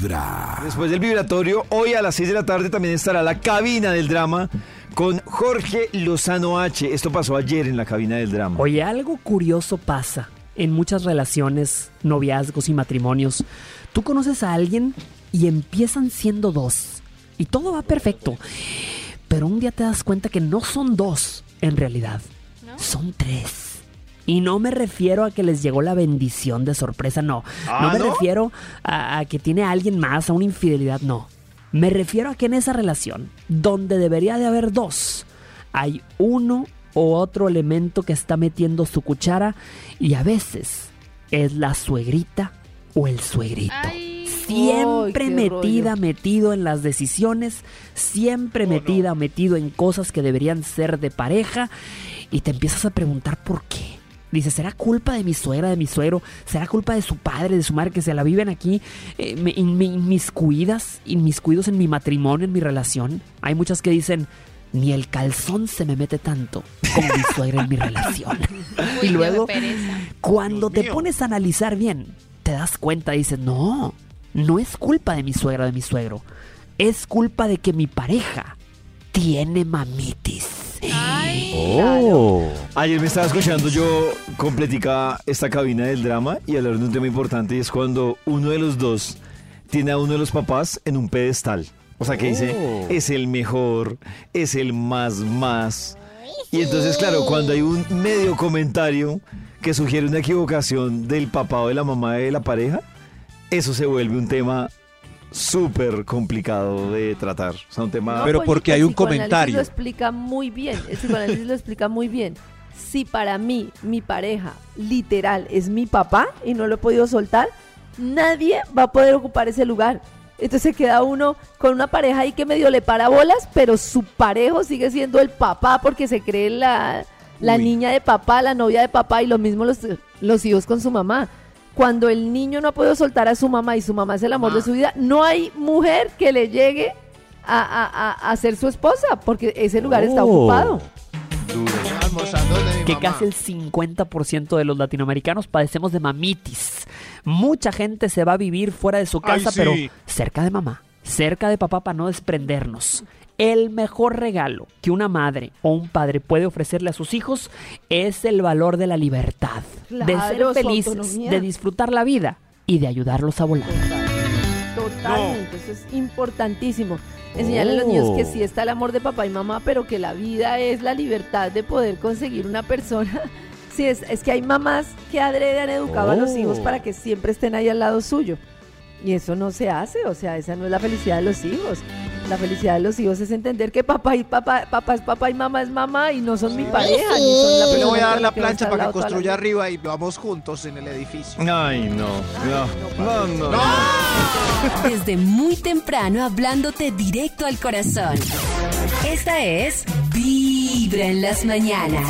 Vibra. Después del vibratorio, hoy a las 6 de la tarde también estará la cabina del drama con Jorge Lozano H. Esto pasó ayer en la cabina del drama. Oye, algo curioso pasa en muchas relaciones, noviazgos y matrimonios. Tú conoces a alguien y empiezan siendo dos. Y todo va perfecto. Pero un día te das cuenta que no son dos, en realidad. Son tres. Y no me refiero a que les llegó la bendición de sorpresa, no. Ah, no me ¿no? refiero a, a que tiene a alguien más, a una infidelidad, no. Me refiero a que en esa relación, donde debería de haber dos, hay uno o otro elemento que está metiendo su cuchara y a veces es la suegrita o el suegrito. Siempre metida, rollo. metido en las decisiones, siempre metida, metido en cosas que deberían ser de pareja y te empiezas a preguntar por qué. Dices, ¿será culpa de mi suegra, de mi suegro? ¿Será culpa de su padre, de su madre que se la viven aquí eh, me- in- me- inmiscuidas, inmiscuidos en mi matrimonio, en mi relación? Hay muchas que dicen, ni el calzón se me mete tanto como mi suegra en mi relación. y luego, cuando te pones a analizar bien, te das cuenta dices, no, no es culpa de mi suegra, de mi suegro. Es culpa de que mi pareja tiene mamitis. Oh. Ayer me estaba escuchando yo completica esta cabina del drama y hablar de un tema importante y es cuando uno de los dos tiene a uno de los papás en un pedestal. O sea que dice, es el mejor, es el más más. Y entonces, claro, cuando hay un medio comentario que sugiere una equivocación del papá o de la mamá de la pareja, eso se vuelve un tema súper complicado de tratar. O sea, un tema... No, Pero porque hay un comentario. lo explica muy bien. El psicoanálisis lo explica muy bien. Si para mí, mi pareja, literal, es mi papá y no lo he podido soltar, nadie va a poder ocupar ese lugar. Entonces se queda uno con una pareja ahí que medio le para bolas, pero su parejo sigue siendo el papá porque se cree la, la niña de papá, la novia de papá y lo mismo los, los hijos con su mamá. Cuando el niño no ha podido soltar a su mamá y su mamá es el amor de su vida, no hay mujer que le llegue a, a- a- a ser su esposa porque ese lugar está Oh. ocupado. Que mamá. casi el 50% de los latinoamericanos padecemos de mamitis. Mucha gente se va a vivir fuera de su Ay, casa, sí. pero cerca de mamá, cerca de papá para no desprendernos. El mejor regalo que una madre o un padre puede ofrecerle a sus hijos es el valor de la libertad, de ser felices, de disfrutar la vida y de ayudarlos a volar. Totalmente, eso es importantísimo. Enseñarle a los niños que sí está el amor de papá y mamá, pero que la vida es la libertad de poder conseguir una persona. Sí, es, es que hay mamás que adrede han educado a los hijos para que siempre estén ahí al lado suyo. Y eso no se hace, o sea, esa no es la felicidad de los hijos. La felicidad de los hijos es entender que papá y papá, papá es papá y mamá es mamá y no son mi pareja. ni son la Yo le voy a dar la plancha para que construya arriba y vamos juntos en el edificio. Ay, no. No, no, no. Desde muy temprano hablándote directo al corazón. Esta es Vibra en las mañanas.